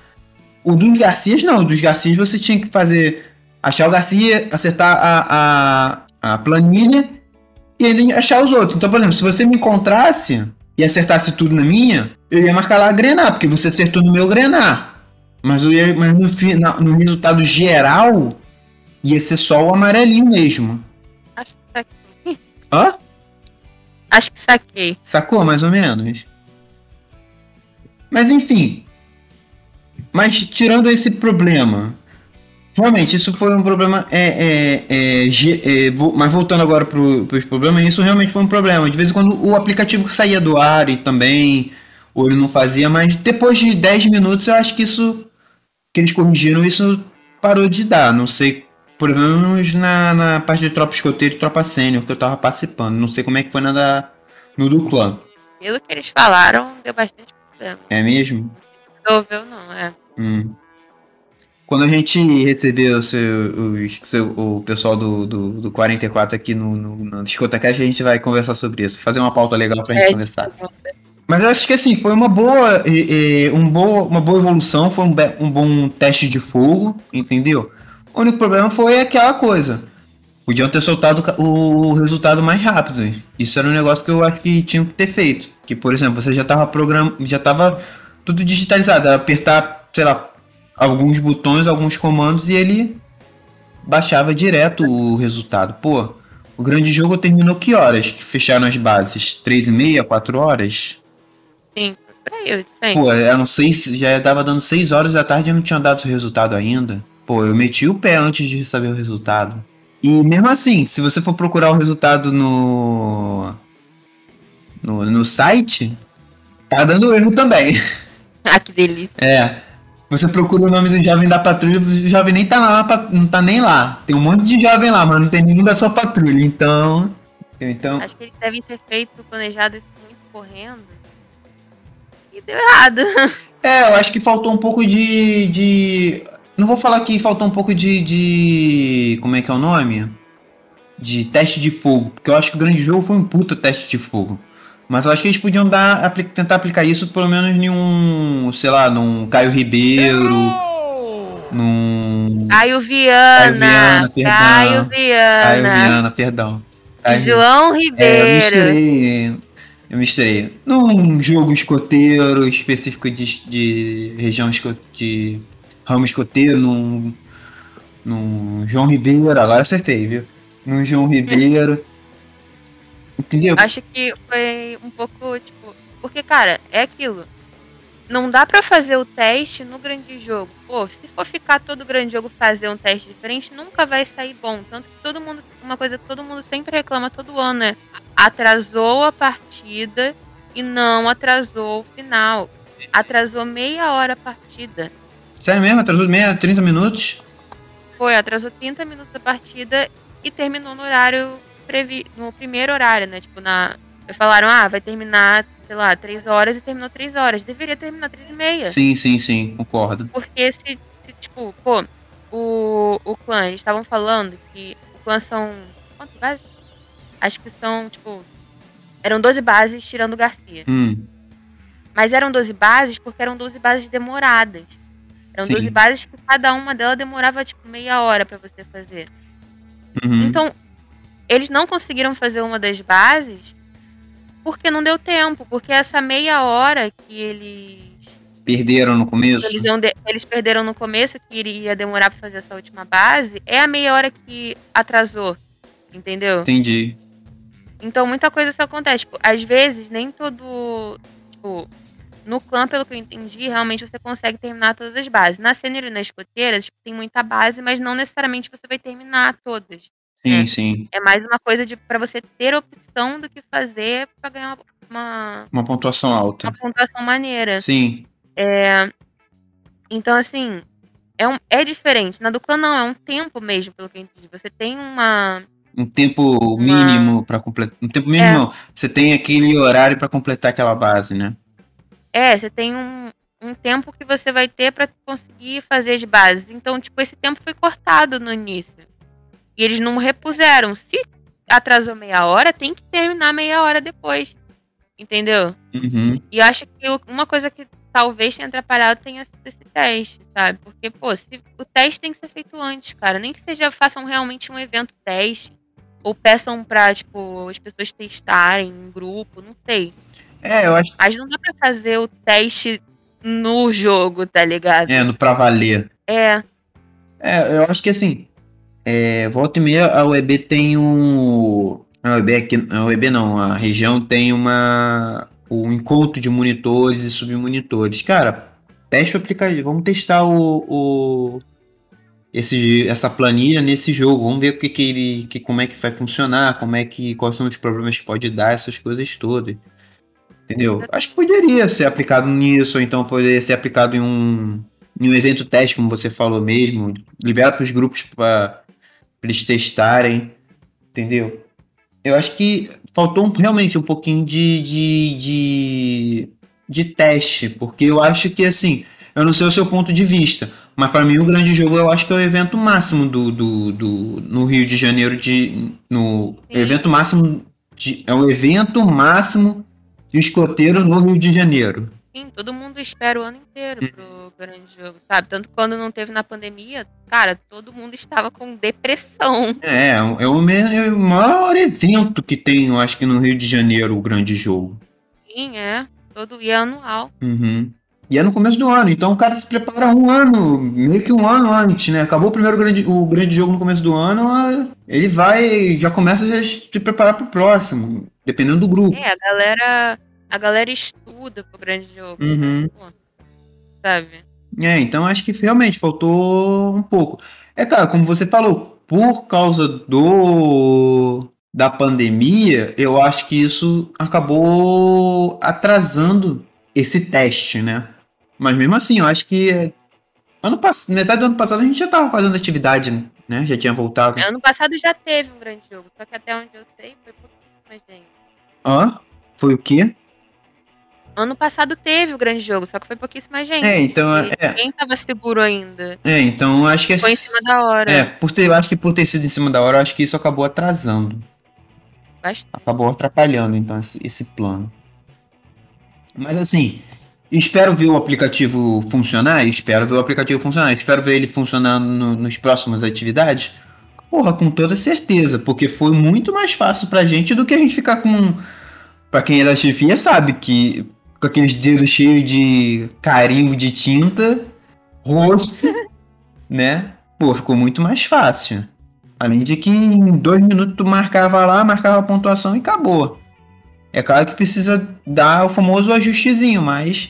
O dos Garcias não, o dos Garcias você tinha que fazer. Achar o Garcia, acertar a, a, a planilha e ele achar os outros. Então, por exemplo, se você me encontrasse e acertasse tudo na minha, eu ia marcar lá grenar, porque você acertou no meu grenar. Mas, eu ia, mas no, no resultado geral, ia ser só o amarelinho mesmo. Acho que saquei. Hã? Acho que saquei. Sacou, mais ou menos? Mas enfim. Mas tirando esse problema. Realmente, isso foi um problema. É, é, é, é mas voltando agora para os problemas, isso realmente foi um problema. De vez em quando o aplicativo saía do ar e também, ou ele não fazia, mas depois de 10 minutos eu acho que isso que eles corrigiram, isso parou de dar. Não sei, por menos na, na parte de Tropa Escoteiro e Tropa Sênior, que eu tava participando. Não sei como é que foi na da, no do clã. Pelo que eles falaram, deu bastante problema. É mesmo? Resolveu não, é. Hum. Quando a gente recebeu o, seu, o, seu, o pessoal do, do, do 44 aqui no, no, no a gente vai conversar sobre isso. Fazer uma pauta legal pra gente é, conversar. Tipo, mas acho que assim, foi uma boa, e, e, um boa, uma boa evolução, foi um, um bom teste de fogo, entendeu? O único problema foi aquela coisa. Podiam ter soltado o resultado mais rápido. Isso era um negócio que eu acho que tinham que ter feito. Que, por exemplo, você já estava program... já tava tudo digitalizado. Era apertar, sei lá, alguns botões, alguns comandos e ele baixava direto o resultado. Pô, o grande jogo terminou que horas que fecharam as bases? Três e meia, quatro horas? Sim, eu, sim. Pô, eu não sei se já tava dando 6 horas da tarde e não tinha dado o resultado ainda. Pô, eu meti o pé antes de saber o resultado. E mesmo assim, se você for procurar o resultado no. no, no site, tá dando erro também. Ah, que delícia. É. Você procura o nome do jovem da patrulha, o jovem nem tá lá, não tá nem lá. Tem um monte de jovem lá, mas não tem nenhum da sua patrulha, então. então... Acho que eles devem ser feitos, planejados muito correndo e deu errado. <laughs> É, eu acho que faltou um pouco de. de... Não vou falar que faltou um pouco de, de. Como é que é o nome? De teste de fogo. Porque eu acho que o grande jogo foi um puta teste de fogo. Mas eu acho que eles podiam dar, tentar aplicar isso pelo menos em um, sei lá, num Caio Ribeiro. Num. Caio Viana. Caio Viana, perdão. Caio Viana. Caio Viana, perdão. Caio... João Ribeiro. É, eu misturei Eu misturei. Num jogo escoteiro específico de, de região de ramo escoteiro, num, num João Ribeiro, agora acertei, viu? Num João Ribeiro. Entendeu? Acho que foi um pouco, tipo. Porque, cara, é aquilo. Não dá pra fazer o teste no grande jogo. Pô, se for ficar todo grande jogo fazer um teste diferente, nunca vai sair bom. Tanto que todo mundo. Uma coisa que todo mundo sempre reclama todo ano é atrasou a partida e não atrasou o final. Atrasou meia hora a partida. Sério mesmo? Atrasou meia, 30 minutos? Foi, atrasou 30 minutos a partida e terminou no horário previ no primeiro horário, né? Tipo, na. Falaram, ah, vai terminar, sei lá, 3 horas e terminou 3 horas. Deveria terminar 3 e meia. Sim, sim, sim, concordo. Porque se, se tipo, pô, o, o clã, eles estavam falando que o clã são. Quantas bases? Acho que são, tipo. Eram 12 bases tirando o Garcia. Hum, Mas eram 12 bases porque eram 12 bases demoradas. Eram Sim. 12 bases que cada uma delas demorava, tipo, meia hora pra você fazer. uhum. Então, eles não conseguiram fazer uma das bases porque não deu tempo. Porque essa meia hora que eles. Perderam no começo? Eles, eles perderam no começo, que iria demorar pra fazer essa última base, é a meia hora que atrasou. Entendeu? Entendi. Então muita coisa isso acontece. Tipo, às vezes, nem todo. Tipo, no clã, pelo que eu entendi, realmente você consegue terminar todas as bases. Na Sênior e na escoteira, tipo, tem muita base, mas não necessariamente você vai terminar todas. Sim, É. sim. É mais uma coisa de para você ter opção do que fazer pra ganhar uma, Uma pontuação alta. uma pontuação maneira. Sim. É, então, assim, é, um, é diferente. Na do clã, não, é um tempo mesmo, pelo que eu entendi. Você tem uma. Um tempo mínimo pra completar. Um tempo mínimo É. não. Você tem aquele horário pra completar aquela base, né? É, você tem um, um tempo que você vai ter pra conseguir fazer as bases. Então, tipo, esse tempo foi cortado no início. E eles não repuseram. Se atrasou meia hora, tem que terminar meia hora depois. Entendeu? Uhum. E eu acho que uma coisa que talvez tenha atrapalhado tenha sido esse teste, sabe? Porque, pô, se, o teste tem que ser feito antes, cara. Nem que seja, façam realmente um evento teste. Ou peçam pra, tipo, as pessoas testarem em grupo, não sei. É, eu acho Mas não dá pra fazer o teste no jogo, tá ligado? É, no pra valer. É, É, eu acho que assim, é, volta e meia a UEB tem um. A UEB, aqui, a UEB não, a região tem uma. um encontro de monitores e submonitores. Cara, teste o aplicativo, vamos testar o. o- esse, essa planilha nesse jogo, vamos ver o que, que ele. Que, como é que vai funcionar, como é que. quais são os problemas que pode dar, essas coisas todas. Entendeu? Acho que poderia ser aplicado nisso, ou então poderia ser aplicado em um, em um evento teste, como você falou mesmo, libera para os grupos para eles testarem, entendeu? Eu acho que faltou um- realmente um pouquinho de, de, de, de teste, porque eu acho que assim, eu não sei o seu ponto de vista, mas para mim o grande jogo eu acho que é o evento máximo do, do, do no Rio de Janeiro de no Sim. evento máximo de, é o evento máximo de escoteiro no Rio de Janeiro. sim, todo mundo espera o ano inteiro pro grande jogo, sabe? Tanto quando não teve na pandemia, cara, todo mundo estava com depressão. É, é o, me- é o maior evento que tem, eu acho que no Rio de Janeiro, o grande jogo. Sim, é. Todo e é anual. Uhum. E é no começo do ano, então o cara se prepara um ano, meio que um ano antes, né? Acabou o primeiro grande, o grande jogo no começo do ano, ele vai, já começa a se preparar pro próximo, dependendo do grupo. É, a galera. A galera estuda pro grande jogo. Uhum. né? Pô, sabe? É, então acho que realmente faltou um pouco. É claro, como você falou, por causa do da pandemia, eu acho que isso acabou atrasando esse teste, né? Mas mesmo assim, eu acho que ano pass- metade do ano passado a gente já estava fazendo atividade, né? Já tinha voltado. Ano passado já teve um grande jogo, só que até onde eu sei foi pouquíssima gente. Hã? Foi o quê? Ano passado teve o grande jogo, só que foi pouquíssima gente. É, então é, Ninguém tava seguro ainda. é, então acho que é, Foi em cima da hora. é, por ter, eu acho que por ter sido em cima da hora, eu acho que isso acabou atrasando. Bastante. acabou atrapalhando então esse, esse plano. Mas assim, espero ver o aplicativo funcionar, espero ver o aplicativo funcionar, espero ver ele funcionando no, nos próximas atividades. Porra, com toda certeza, porque foi muito mais fácil pra gente do que a gente ficar com Pra quem é da chefia sabe que com aqueles dedos cheios de carimbo de tinta, rosto, <laughs> né? Pô, ficou muito mais fácil. Além de que em dois minutos tu marcava lá, marcava a pontuação e acabou. É claro que precisa dar o famoso ajustezinho, mas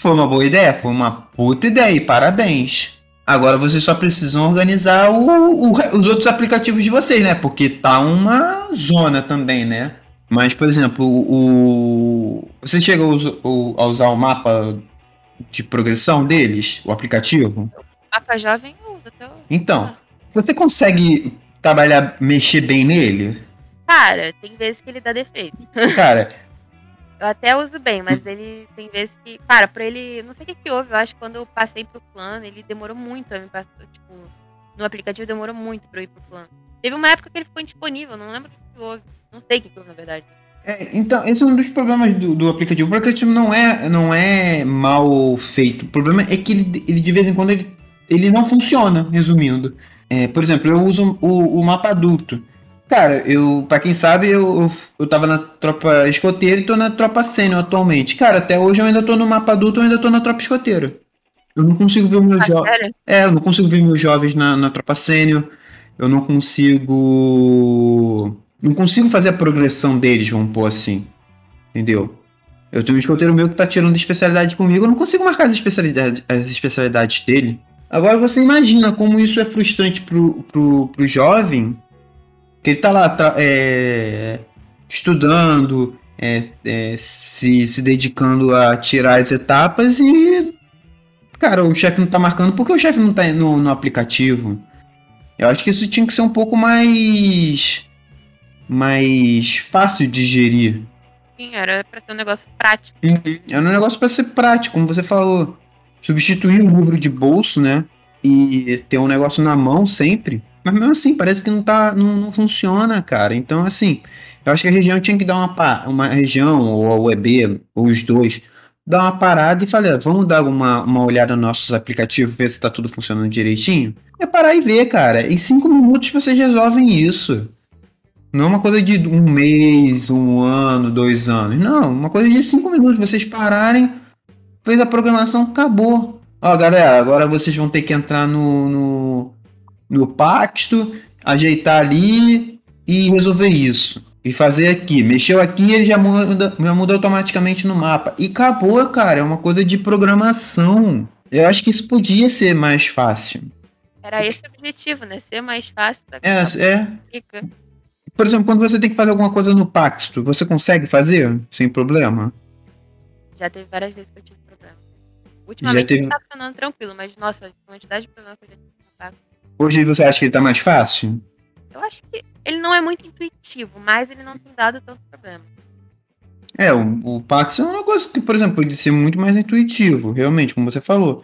foi uma boa ideia, foi uma puta ideia e parabéns. Agora vocês só precisam organizar o, o, os outros aplicativos de vocês, né? Porque tá uma zona também, né? Mas, por exemplo, o, você chegou a usar o mapa de progressão deles, o aplicativo? Mapa jovem usa até o... Então, você consegue trabalhar, mexer bem nele? Cara, tem vezes que ele dá defeito. Cara. Eu até uso bem, mas ele tem vezes que. Cara, pra ele. Não sei o que, que houve. Eu acho que quando eu passei pro plano, ele demorou muito a me passar. Tipo, no aplicativo demorou muito pra eu ir pro plano. Teve uma época que ele ficou indisponível, não lembro o que, que houve. Não sei o que, que houve, na verdade. É, então, esse é um dos problemas do, do, aplicativo. O aplicativo não é, não é mal feito. O problema é que ele, ele de vez em quando ele, ele não funciona, resumindo. É, por exemplo, eu uso o, o mapa adulto. Cara, eu, pra quem sabe, eu, eu, eu tava na tropa escoteira e tô na tropa sênior atualmente. Cara, até hoje eu ainda tô no mapa adulto, eu ainda tô na tropa escoteira. Eu não consigo ver meus ah, jovens. É, eu não consigo ver meus jovens na, na tropa sênior. Eu não consigo. Não consigo fazer a progressão deles, vamos pôr assim. Entendeu? Eu tenho um escoteiro meu que tá tirando especialidade comigo, eu não consigo marcar as especialidades, as especialidades dele. Agora você imagina como isso é frustrante pro, pro, pro jovem que ele tá lá é, estudando, é, é, se, se dedicando a tirar as etapas e. Cara, o chefe não tá marcando porque o chefe não tá no, no aplicativo. Eu acho que isso tinha que ser um pouco mais. mais fácil de gerir. Sim, era pra ser um negócio prático. Uhum. Era um negócio pra ser prático, como você falou. Substituir o livro de bolso, né? E ter um negócio na mão sempre. Mas mesmo assim, parece que não, tá, não, não funciona, cara. Então, assim, eu acho que a região tinha que dar uma, uma região, ou a EB, ou os dois, dar uma parada e falar, vamos dar uma, uma olhada nos nossos aplicativos, ver se está tudo funcionando direitinho. É parar e ver, cara. Em cinco minutos vocês resolvem isso. Não é uma coisa de um mês, um ano, dois anos. Não, uma coisa de cinco minutos. Vocês pararem, fez a programação, acabou. Ó, galera, agora vocês vão ter que entrar no, no no pacto, ajeitar ali e resolver isso. E fazer aqui. Mexeu aqui, ele já muda, já muda automaticamente no mapa. E acabou, cara. É uma coisa de programação. Eu acho que isso podia ser mais fácil. Era esse o objetivo, né? Ser mais fácil. É, é. Fica. Por exemplo, quando você tem que fazer alguma coisa no pacto, você consegue fazer sem problema? Já teve várias vezes que eu tive problema. Ultimamente teve... tá funcionando tranquilo, mas nossa, a quantidade de problema que eu já tive no pacto. Hoje você acha que ele tá mais fácil? Eu acho que ele não é muito intuitivo, mas ele não tem dado tanto problema. É, o, o Pax é um negócio que, por exemplo, pode ser muito mais intuitivo, realmente, como você falou.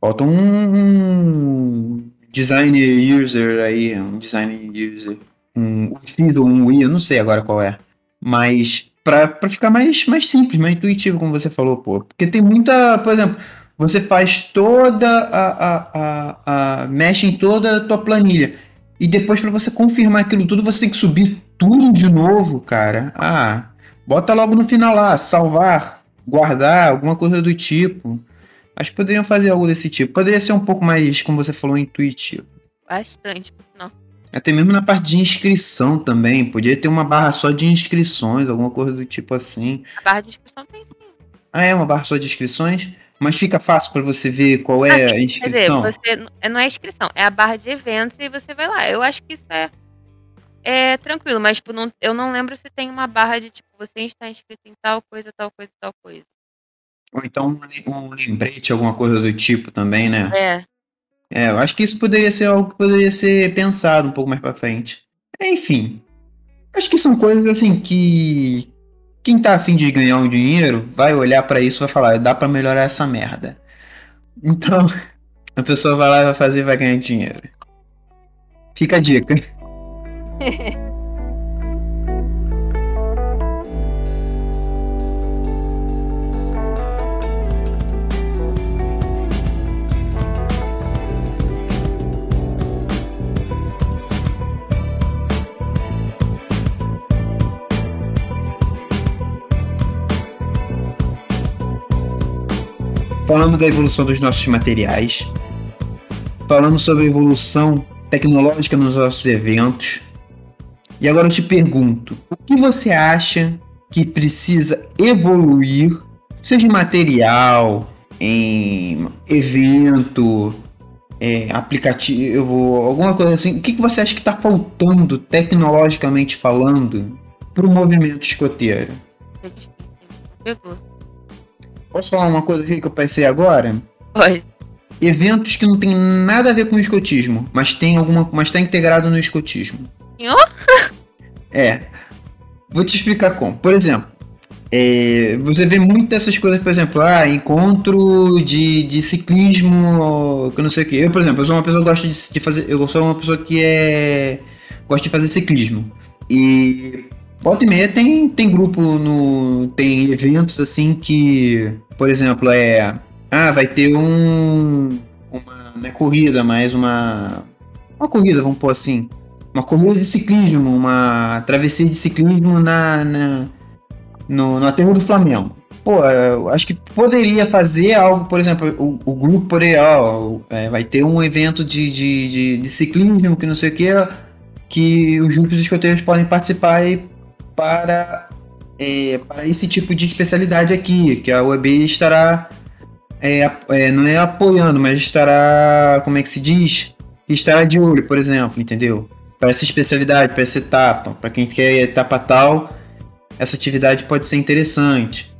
Falta um, um design user aí, um design user, um X ou um I, eu não sei agora qual é. Mas pra, pra ficar mais, mais simples, mais intuitivo, como você falou, pô. Porque tem muita, por exemplo, você faz toda a, a, a, a mexe em toda a tua planilha. E depois para você confirmar aquilo tudo, você tem que subir tudo de novo, cara. Ah, bota logo no final lá, salvar, guardar, alguma coisa do tipo. Acho que poderiam fazer algo desse tipo. Poderia ser um pouco mais, como você falou, intuitivo. Bastante, não. Até mesmo na parte de inscrição também. Podia ter uma barra só de inscrições, alguma coisa do tipo assim. A barra de inscrição tem sim. Ah, é uma barra só de inscrições? Mas fica fácil para você ver qual é assim, a inscrição? Quer dizer, você, não é inscrição, é a barra de eventos e você vai lá. Eu acho que isso é, é tranquilo, mas tipo, não, eu não lembro se tem uma barra de tipo, você está inscrito em tal coisa, tal coisa, tal coisa. Ou então um lembrete, alguma coisa do tipo também, né? É. É, eu acho que isso poderia ser algo que poderia ser pensado um pouco mais para frente. Enfim, acho que são coisas assim que, quem tá afim de ganhar um dinheiro vai olhar para isso e vai falar, dá para melhorar essa merda. <laughs> Então, a pessoa vai lá vai fazer e vai ganhar dinheiro. Fica a dica. <laughs> falamos da evolução dos nossos materiais, falamos sobre a evolução tecnológica nos nossos eventos. E agora eu te pergunto, o que você acha que precisa evoluir, seja em material, em evento, é, aplicativo, alguma coisa assim. O que, que você acha que está faltando, tecnologicamente falando, para o movimento escoteiro? Pegou. Posso falar uma coisa aqui que eu pensei agora? Pode. Eventos que não tem nada a ver com o escotismo, mas tem alguma, mas está integrado no escotismo. Senhor? <laughs> É. Vou te explicar como. Por exemplo, é, você vê muito dessas coisas, por exemplo, ah, encontro de, de ciclismo, que não sei o que. Eu, por exemplo, eu sou uma pessoa que gosta de, de fazer. Eu sou uma pessoa que é. gosta de fazer ciclismo. E volta e meia tem, tem grupo no. tem eventos assim que. Por exemplo, é. Ah, vai ter um. Uma. Não é corrida, mas uma. Uma corrida, vamos pôr assim. Uma corrida de ciclismo, uma travessia de ciclismo na, na no, no aterro do Flamengo. Pô, eu acho que poderia fazer algo, por exemplo, o, o grupo poderia, ó, é, vai ter um evento de, de, de, de, ciclismo, que não sei o que, que os grupos escoteiros podem participar para, é, para esse tipo de especialidade aqui, que a UEB estará, é, é, não é apoiando, mas estará, como é que se diz? Estará de olho, por exemplo, entendeu? Para essa especialidade, para essa etapa, para quem quer etapa tal, essa atividade pode ser interessante.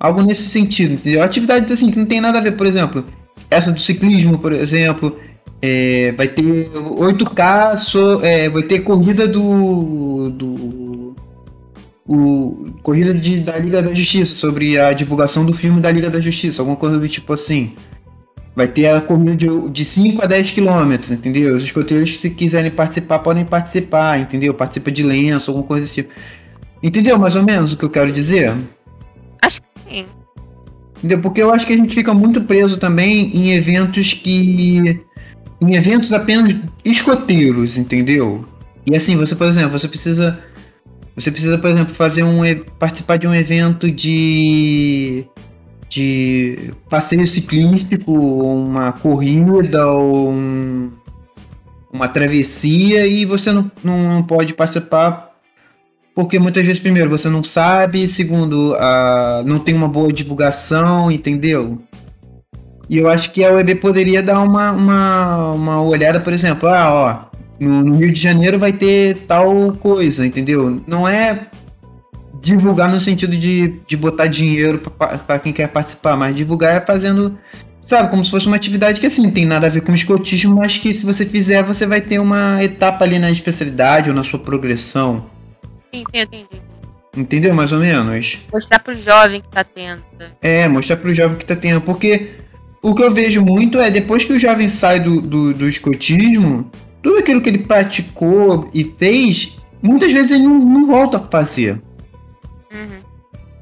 Algo nesse sentido, entendeu? Assim que não tem nada a ver, por exemplo, essa do ciclismo, por exemplo, é, vai ter 8K, so, é, vai ter corrida do. do o, corrida de, da Liga da Justiça, sobre a divulgação do filme da Liga da Justiça, alguma coisa do tipo assim. Vai ter a corrida de, de 5 a 10 quilômetros, entendeu? Os escoteiros que quiserem participar podem participar, entendeu? Participa de lenço, alguma coisa desse tipo. Entendeu mais ou menos o que eu quero dizer? Acho que sim. Entendeu? Porque eu acho que a gente fica muito preso também em eventos que. em eventos apenas escoteiros, entendeu? E assim, você, por exemplo, você precisa. Você precisa, por exemplo, fazer um. participar de um evento de. de passeio ciclístico, uma corrida ou um, uma travessia e você não, não pode participar porque muitas vezes, primeiro, você não sabe, segundo, uh, não tem uma boa divulgação, entendeu? E eu acho que a UEB poderia dar uma, uma, uma olhada, por exemplo, ah, ó, no, no Rio de Janeiro vai ter tal coisa, entendeu? Não é divulgar no sentido de, de botar dinheiro para quem quer participar, mas divulgar é fazendo, sabe, como se fosse uma atividade que assim, não tem nada a ver com escotismo, mas que se você fizer, você vai ter uma etapa ali na especialidade ou na sua progressão. Sim, entendi. Entendeu mais ou menos? Mostrar pro jovem que tá tendo. É, mostrar pro jovem que tá tendo. Porque o que eu vejo muito é depois que o jovem sai do, do, do escotismo, tudo aquilo que ele praticou e fez, muitas vezes ele não, não volta a fazer. Uhum.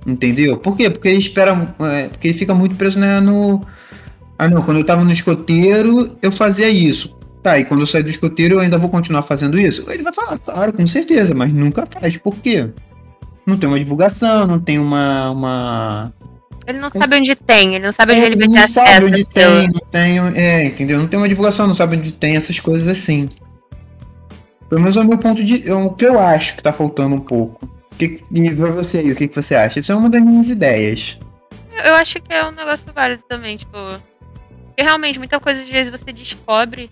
Entendeu? Por quê? Porque ele espera. É, porque ele fica muito preso né, no. Ah não, quando eu tava no escoteiro, eu fazia isso. Tá, e quando eu sair do escoteiro eu ainda vou continuar fazendo isso? Ele vai falar, claro, com certeza, mas nunca faz. Por quê? Não tem uma divulgação, não tem uma. uma... Ele não sabe onde tem, ele não sabe onde é, ele vai ter Não sabe onde tem, não tem. É, entendeu? Não tem uma divulgação, não sabe onde tem essas coisas assim. Pelo menos é o meu ponto de. É o que eu acho que tá faltando um pouco. Que, e pra você aí, o que, que você acha? Isso é uma das minhas ideias. Eu acho que é um negócio válido também, tipo. Porque realmente, muita coisa às vezes você descobre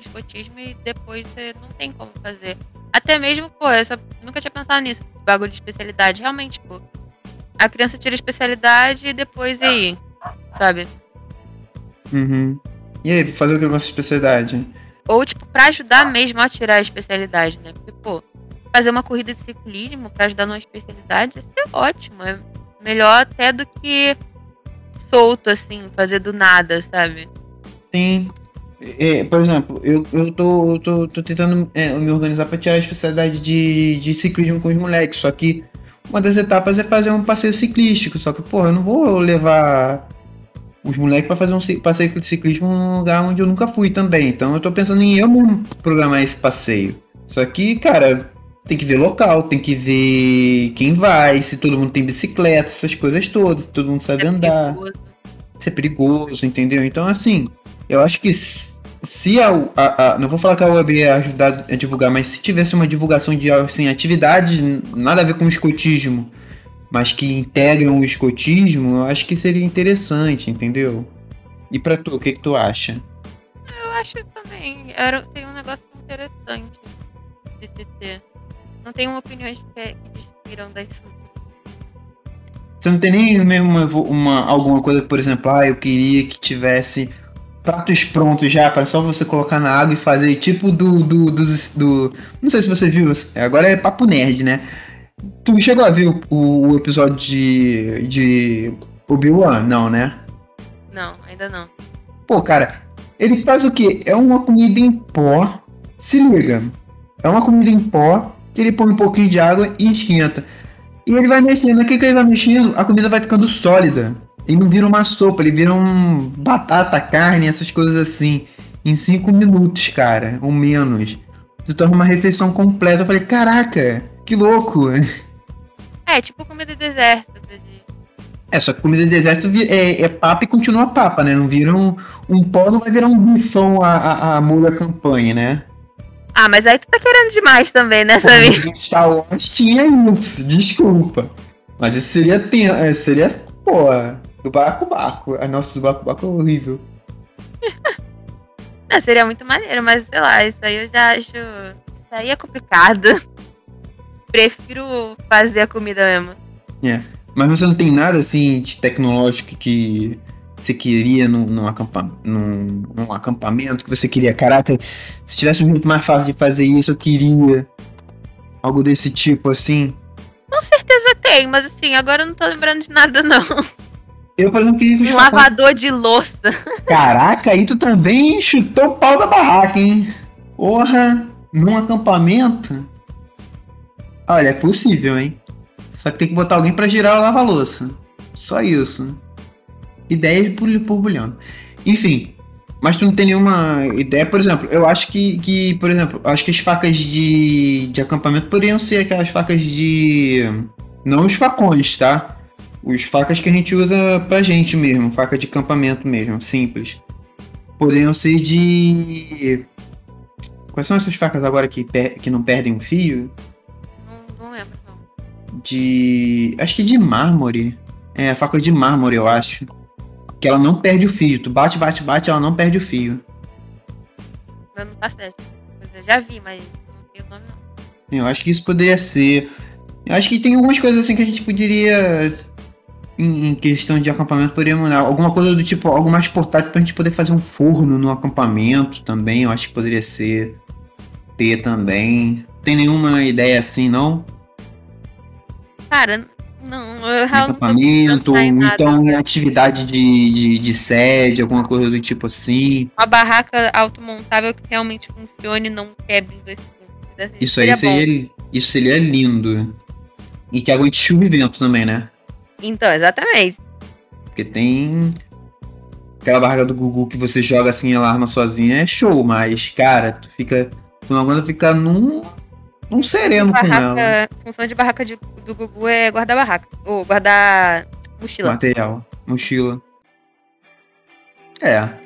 escotismo e depois você não tem como fazer. Até mesmo, pô, essa, nunca tinha pensado nisso, bagulho de especialidade. Realmente, pô, a criança tira a especialidade e depois aí, sabe? Uhum. E aí, fazer o que com essa especialidade? Ou, tipo, pra ajudar mesmo a tirar a especialidade, né? Porque, pô, fazer uma corrida de ciclismo pra ajudar numa especialidade, é ótimo. É melhor até do que solto, assim, fazer do nada, sabe? Sim. É, por exemplo, eu, eu tô, tô, tô tentando é, me organizar para tirar a especialidade de, de ciclismo com os moleques, só que uma das etapas é fazer um passeio ciclístico, só que, porra, eu não vou levar os moleques para fazer um passeio de ciclismo num lugar onde eu nunca fui também. Então eu tô pensando em eu mesmo programar esse passeio. Só que, cara, tem que ver local, tem que ver quem vai, se todo mundo tem bicicleta, essas coisas todas, se todo mundo sabe é andar. Isso é perigoso, entendeu? Então, assim, eu acho que se a, a, a, não vou falar que a UAB ia ajudar a divulgar, mas se tivesse uma divulgação de assim, atividades nada a ver com o escotismo, mas que integram o escotismo, eu acho que seria interessante, entendeu? E pra tu, o que, que tu acha? Eu acho também. Era, seria um negócio interessante de se ter. Não tenho opiniões que, que dispiram das. Você não tem nem mesmo uma, uma, alguma coisa, por exemplo, ah, eu queria que tivesse pratos prontos já, para só você colocar na água e fazer tipo do, do, do, do Não sei se você viu, agora é papo nerd, né? Tu chegou a ver o, o episódio de, de Obi-Wan? Não, né? Não, ainda não. Pô, cara, ele faz o quê? É uma comida em pó. Se liga. É uma comida em pó que ele põe um pouquinho de água e esquenta. E ele vai mexendo. O que, que ele vai mexendo? A comida vai ficando sólida. E não vira uma sopa, ele vira um batata, carne, essas coisas assim. Em cinco minutos, cara, ou menos. Se torna uma refeição completa. Eu falei, caraca, que louco. É, tipo comida de deserto. É, só que comida de deserto é, é papa e continua papa, né? Não vira um, um pó, não vai virar um bifão a, a, a mula campanha, né? Ah, mas aí tu tá querendo demais também, né, Samir? Star Wars tinha isso, desculpa. Mas isso seria, é, seria pô, do Baco. A nossa do Baco é horrível. <laughs> Não, seria muito maneiro, mas sei lá, isso aí eu já acho. Isso aí é complicado. <laughs> Prefiro fazer a comida mesmo. É. Mas você não tem nada assim de tecnológico que você queria num, num, acampa, num, num acampamento, que você queria, caraca, se tivesse um jeito mais fácil de fazer isso, eu queria. Algo desse tipo assim. Com certeza tem, mas assim, agora eu não tô lembrando de nada, não. <laughs> Eu, por exemplo, queria Um lavador de louça. Caraca, aí tu também chutou o pau da barraca, hein? Porra, num acampamento? Olha, é possível, hein? Só que tem que botar alguém para girar o lava-louça. Só isso. Ideias por borbulhando. Enfim, mas tu não tem nenhuma ideia, por exemplo, eu acho que, que por exemplo, acho que as facas de, de acampamento poderiam ser aquelas facas de. Não os facões, tá? Os facas que a gente usa pra gente mesmo, faca de acampamento mesmo, simples. Poderiam ser de. Quais são essas facas agora que, que não perdem o fio? Não, não lembro, não. De. Acho que de mármore. É, faca de mármore, eu acho. Que ela não perde o fio. Tu bate, bate, bate, ela não perde o fio. Eu não faço essa. Eu já vi, mas não tenho nome não. Eu acho que isso poderia ser. Eu acho que tem algumas coisas assim que a gente poderia em, questão de acampamento poderia mudar. Alguma coisa do tipo, algo mais portátil pra gente poder fazer um forno no acampamento também. Eu acho que poderia ser. Ter também. Tem nenhuma ideia assim, não? Cara, não. Eu acampamento, ou então em atividade de, de, de, sede, alguma coisa do tipo assim. Uma barraca automontável que realmente funcione e não quebre Isso aí seria, isso seria lindo. E que aguente chuva e vento também, né? Então, exatamente. Porque tem aquela barraca do Gugu que você joga assim, ela arma sozinha, é show, mas, cara, tu fica. Tu não aguenta ficar num. num sereno barraca, com ela. Função de barraca de, do Gugu é guardar barraca. Ou guardar mochila. Material. Mochila. É.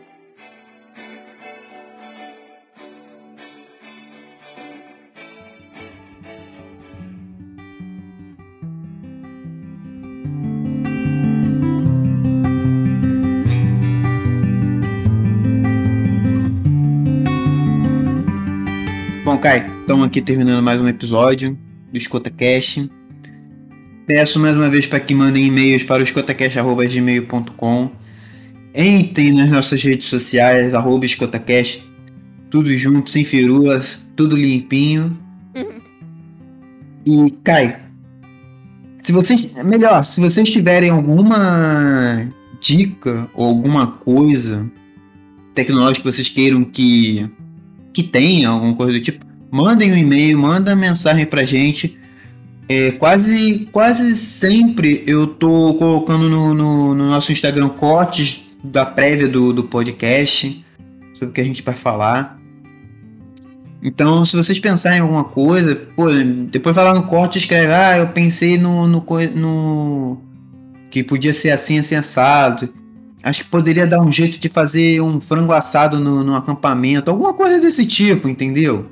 Bom, Kai, estamos aqui terminando mais um episódio do Escuta Cash. Peço mais uma vez para que mandem e-mails para o escutacast.gmail.com. Entrem nas nossas redes sociais, arroba escutacast, tudo junto, sem firulas, tudo limpinho. E, Kai, se vocês. Melhor, se vocês tiverem alguma dica ou alguma coisa tecnológica que vocês queiram que que tenha alguma coisa do tipo, mandem um e-mail, manda mensagem pra gente. É, quase, quase sempre eu tô colocando no, no, no, nosso Instagram cortes da prévia do, do podcast sobre o que a gente vai falar. Então, se vocês pensarem em alguma coisa, pô, depois vai lá no corte e escreve, ah, eu pensei no, no, no que podia ser assim, assim, assado. Acho que poderia dar um jeito de fazer um frango assado no, no acampamento, alguma coisa desse tipo, entendeu?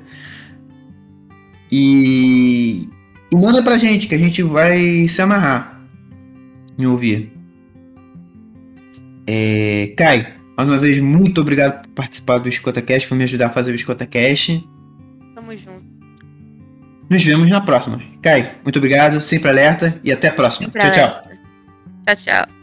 E, e manda pra gente que a gente vai se amarrar em ouvir. É, Kai, mais uma vez, muito obrigado por participar do EscotaCast, por me ajudar a fazer o EscotaCast. Tamo junto. Nos vemos na próxima. Kai, muito obrigado, sempre alerta e até a próxima. Sempre tchau, tchau. alerta. Tchau, tchau.